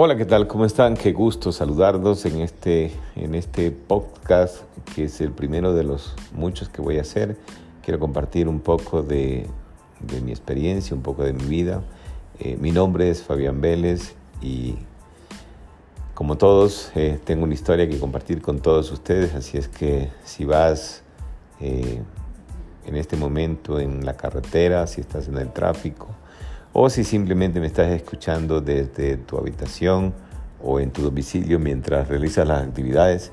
Hola, ¿qué tal? ¿Cómo están? Qué gusto saludarlos en este, en este podcast que es el primero de los muchos que voy a hacer. Quiero compartir un poco de, de mi experiencia, un poco de mi vida. Eh, mi nombre es Fabián Vélez y como todos eh, tengo una historia que compartir con todos ustedes, así es que si vas eh, en este momento en la carretera, si estás en el tráfico, o si simplemente me estás escuchando desde tu habitación o en tu domicilio mientras realizas las actividades.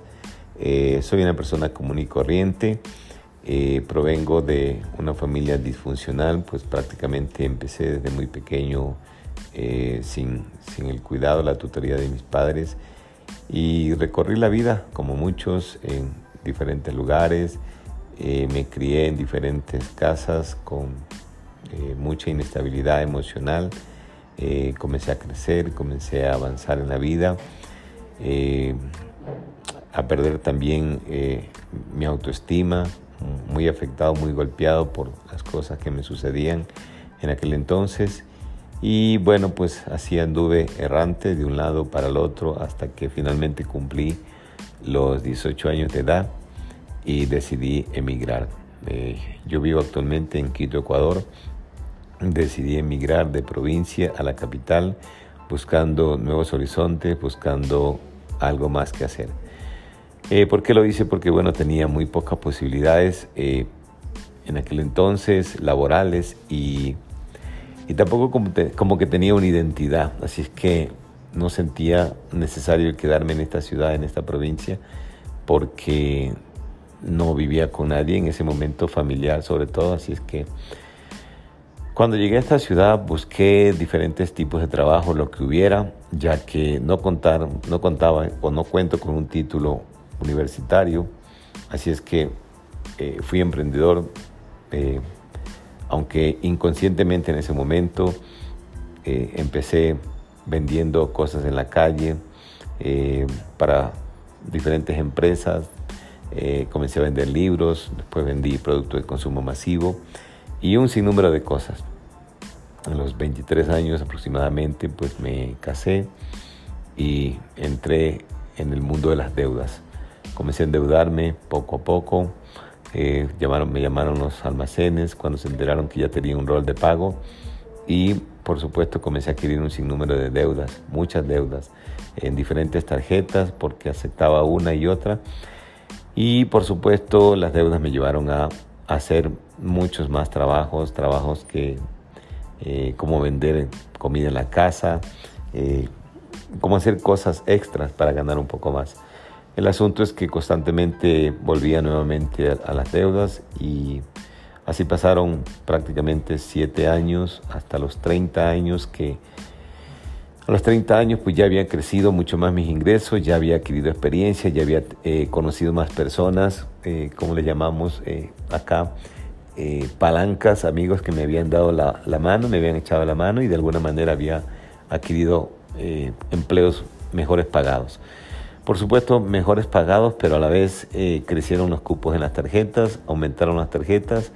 Eh, soy una persona común y corriente, eh, provengo de una familia disfuncional, pues prácticamente empecé desde muy pequeño eh, sin, sin, el cuidado, la tutoría de mis padres y recorrí la vida como muchos en diferentes lugares, me crié en diferentes casas con eh, mucha inestabilidad emocional. Eh, comencé a crecer, comencé a avanzar en la vida, eh, a perder también mi autoestima, muy afectado, muy golpeado por las cosas que me sucedían en aquel entonces. Y bueno, pues así anduve errante de un lado para el otro hasta que finalmente cumplí los 18 años de edad y decidí emigrar. yo vivo actualmente en Quito, Ecuador, decidí emigrar de provincia a la capital buscando nuevos horizontes, buscando algo más que hacer. Eh, ¿Por qué lo hice? Porque bueno, tenía muy pocas posibilidades eh, en aquel entonces laborales y, y tampoco como, como, que tenía una identidad, así es que no sentía necesario quedarme en esta ciudad, en esta provincia, porque no vivía con nadie en ese momento familiar sobre todo, así es que cuando llegué a esta ciudad busqué diferentes tipos de trabajo, lo que hubiera, ya que no, contar, no contaba o no cuento con un título universitario, así es que eh, fui emprendedor, eh, aunque inconscientemente en ese momento eh, empecé vendiendo cosas en la calle para diferentes empresas, comencé a vender libros, después vendí productos de consumo masivo y un sinnúmero de cosas. A los 23 años aproximadamente, pues me casé y entré en el mundo de las deudas. Comencé a endeudarme poco a poco. Eh, llamaron, me llamaron los almacenes cuando se enteraron que ya tenía un rol de pago y por supuesto comencé a adquirir un sinnúmero de deudas, muchas deudas, en diferentes tarjetas porque aceptaba una y otra. Y por supuesto las deudas me llevaron a hacer muchos más trabajos, trabajos que eh, como vender comida en la casa, eh, como hacer cosas extras para ganar un poco más. El asunto es que constantemente volvía nuevamente a, a las deudas y así pasaron prácticamente siete años hasta los 30 años que a los 30 años pues ya había crecido mucho más mis ingresos, ya había adquirido experiencia, ya había eh, conocido más personas, eh, como le llamamos eh, acá, palancas, amigos que me habían dado la, la, mano, me habían echado la mano y de alguna manera había adquirido empleos mejores pagados. Por supuesto, mejores pagados, pero a la vez crecieron los cupos en las tarjetas, aumentaron las tarjetas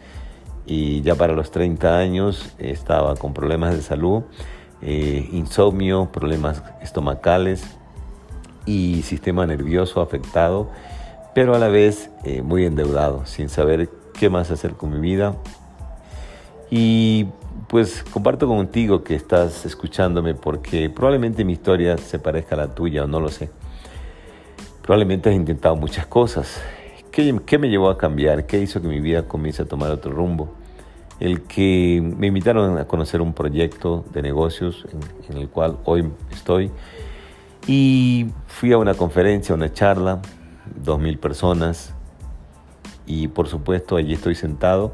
y ya para los 30 años estaba con problemas de salud eh, insomnio, problemas estomacales y sistema nervioso afectado, pero a la vez eh, muy endeudado, sin saber qué más hacer con mi vida. Y pues comparto contigo que estás escuchándome porque probablemente mi historia se parezca a la tuya o no lo sé. Probablemente has intentado muchas cosas. ¿Qué, ¿Qué, me llevó a cambiar? ¿Qué hizo que mi vida comience a tomar otro rumbo? El que me invitaron a conocer un proyecto de negocios en, el cual hoy estoy. Y fui a una conferencia, una charla, dos mil personas, y por supuesto allí estoy sentado.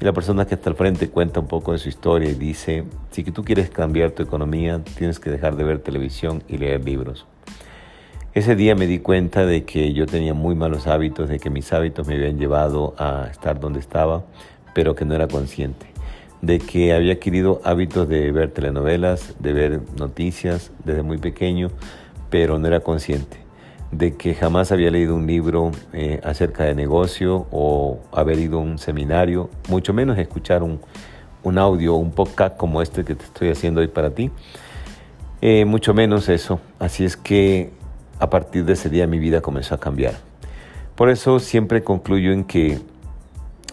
Y la persona que está al frente cuenta un poco de su historia y dice, si tú quieres cambiar tu economía, tienes que dejar de ver televisión y leer libros. Ese día me di cuenta de que yo tenía muy malos hábitos, de que mis hábitos me habían llevado a estar donde estaba, pero que no era consciente, de que había adquirido hábitos de ver telenovelas, de ver noticias desde muy pequeño, pero no era consciente, de que jamás había leído un libro eh, acerca de negocio o haber ido a un seminario, mucho menos escuchar un, un audio un podcast como este que te estoy haciendo hoy para ti. eh, mucho menos eso. Así es que a partir de ese día mi vida comenzó a cambiar. Por eso siempre concluyo en que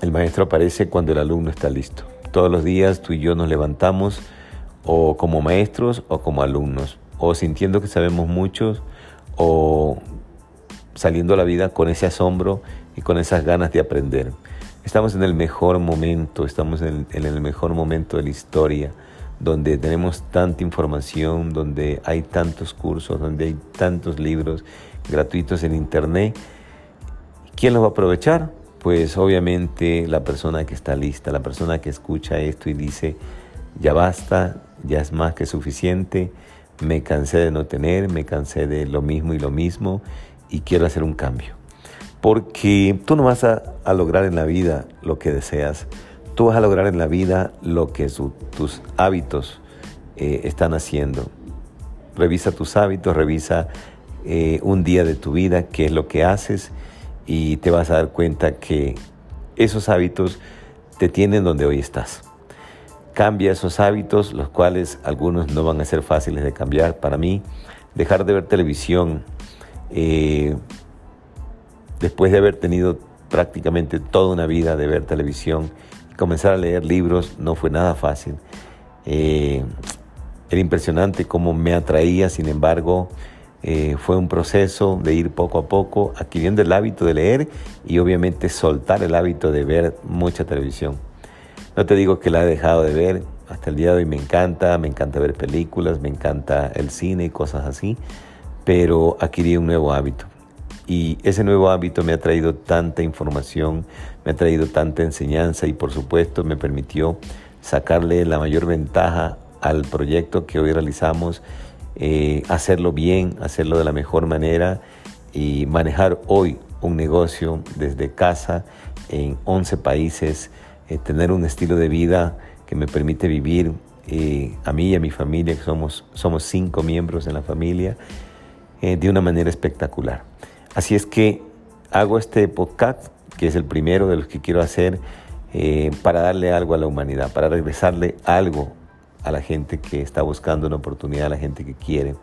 el maestro aparece cuando el alumno está listo. Todos los días tú y yo nos levantamos o como maestros o como alumnos, o sintiendo que sabemos mucho o saliendo a la vida con ese asombro y con esas ganas de aprender. Estamos en el mejor momento, estamos en el, mejor momento de la historia, donde tenemos tanta información, donde hay tantos cursos, donde hay tantos libros gratuitos en Internet. ¿Quién los va a aprovechar? Pues obviamente la persona que está lista, la persona que escucha esto y dice, ya basta, ya es más que suficiente, me cansé de no tener, me cansé de lo mismo y lo mismo y quiero hacer un cambio. Porque tú no vas a, lograr en la vida lo que deseas, tú vas a lograr en la vida lo que tus hábitos eh, están haciendo. Revisa tus hábitos, revisa eh, un día de tu vida, qué es lo que haces y te vas a dar cuenta que esos hábitos te tienen donde hoy estás. Cambia esos hábitos, los cuales algunos no van a ser fáciles de cambiar. Para mí, dejar de ver televisión, eh, después de haber tenido prácticamente toda una vida de ver televisión comenzar a leer libros no fue nada fácil. Eh, era impresionante cómo me atraía, sin embargo, eh, fue un proceso de ir poco a poco adquiriendo el hábito de leer y obviamente soltar el hábito de ver mucha televisión. No te digo que la he dejado de ver, hasta el día de hoy me encanta, me encanta ver películas, me encanta el cine y cosas así, pero adquirí un nuevo hábito. Y ese nuevo hábito me ha traído tanta información, me ha traído tanta enseñanza y por supuesto me permitió sacarle la mayor ventaja al proyecto que hoy realizamos, eh, hacerlo bien, hacerlo de la mejor manera y manejar hoy un negocio desde casa en 11 países, eh, tener un estilo de vida que me permite vivir eh, a mí y a mi familia, que somos, somos cinco miembros en la familia, de una manera espectacular. Así es que hago este podcast, que es el primero de los que quiero hacer, eh, para darle algo a la humanidad, para regresarle algo a la gente que está buscando una oportunidad, a la gente que quiere.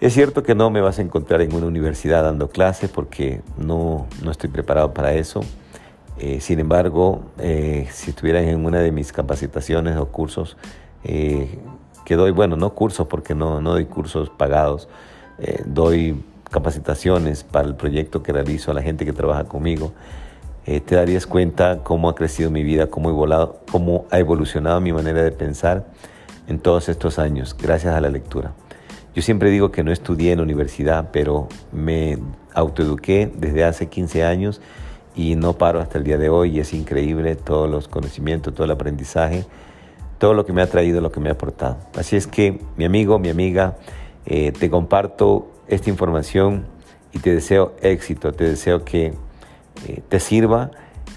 Es cierto que no me vas a encontrar en una universidad dando clases porque no, no estoy preparado para eso. Eh, sin embargo, eh, si estuvieras en una de mis capacitaciones o cursos que doy, bueno, no cursos porque no, no doy cursos pagados, doy capacitaciones para el proyecto que realizo a la gente que trabaja conmigo, eh, te darías cuenta cómo ha crecido mi vida, cómo, he volado, cómo ha evolucionado mi manera de pensar en todos estos años, gracias a la lectura. Yo siempre digo que no estudié en universidad, pero me autoeduqué desde hace 15 años y no paro hasta el día de hoy y es increíble todos los conocimientos, todo el aprendizaje, todo lo que me ha traído, lo que me ha aportado. Así es que mi amigo, mi amiga, eh, te comparto esta información y te deseo éxito, te deseo que eh, te sirva,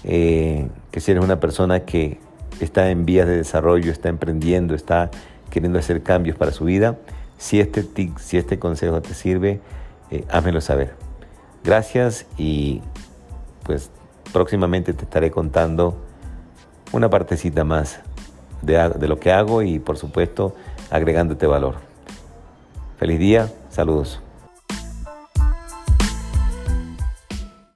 eh, que si eres una persona que está en vías de desarrollo, está emprendiendo, está queriendo hacer cambios para su vida, si este, si este consejo te sirve, eh, házmelo saber. Gracias y pues próximamente te estaré contando una partecita más de, de lo que hago y por supuesto agregándote valor. Feliz día, saludos.